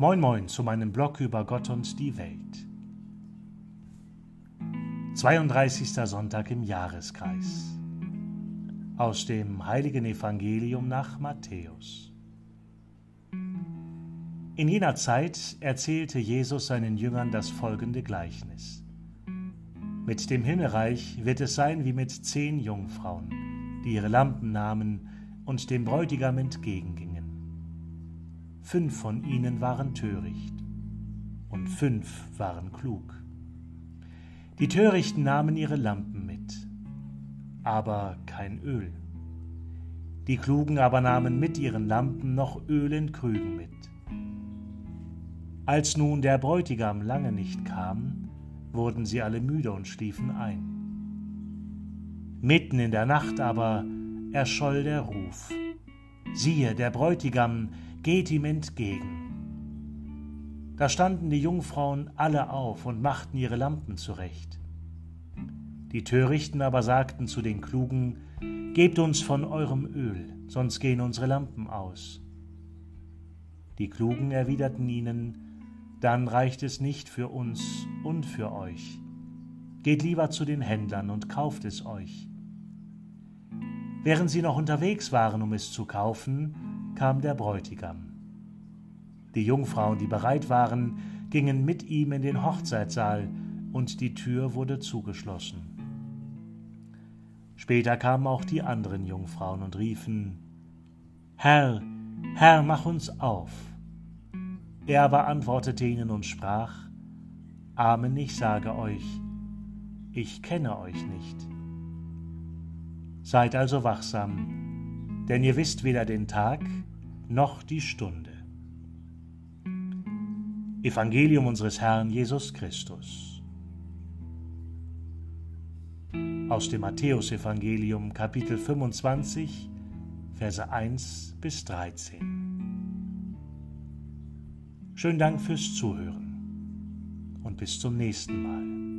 Moin Moin zu meinem Blog über Gott und die Welt. 32. Sonntag im Jahreskreis. Aus dem heiligen Evangelium nach Matthäus. In jener Zeit erzählte Jesus seinen Jüngern das folgende Gleichnis. Mit dem Himmelreich wird es sein wie mit zehn Jungfrauen, die ihre Lampen nahmen und dem Bräutigam entgegengingen fünf von ihnen waren töricht und fünf waren klug. Die Törichten nahmen ihre Lampen mit, aber kein Öl. Die Klugen aber nahmen mit ihren Lampen noch Öl in Krügen mit. Als nun der Bräutigam lange nicht kam, wurden sie alle müde und schliefen ein. Mitten in der Nacht aber erscholl der Ruf. Siehe, der Bräutigam geht ihm entgegen. Da standen die Jungfrauen alle auf und machten ihre Lampen zurecht. Die Törichten aber sagten zu den Klugen, Gebt uns von eurem Öl, sonst gehen unsere Lampen aus. Die Klugen erwiderten ihnen, Dann reicht es nicht für uns und für euch. Geht lieber zu den Händlern und kauft es euch. Während sie noch unterwegs waren, um es zu kaufen, kam der Bräutigam. Die Jungfrauen, die bereit waren, gingen mit ihm in den Hochzeitssaal, und die Tür wurde zugeschlossen. Später kamen auch die anderen Jungfrauen und riefen Herr, Herr, mach uns auf. Er aber antwortete ihnen und sprach Amen, ich sage euch, ich kenne euch nicht. Seid also wachsam, denn ihr wisst weder den Tag noch die Stunde. Evangelium unseres Herrn Jesus Christus. Aus dem Matthäusevangelium Kapitel 25, Verse 1 bis 13. Schönen Dank fürs Zuhören und bis zum nächsten Mal.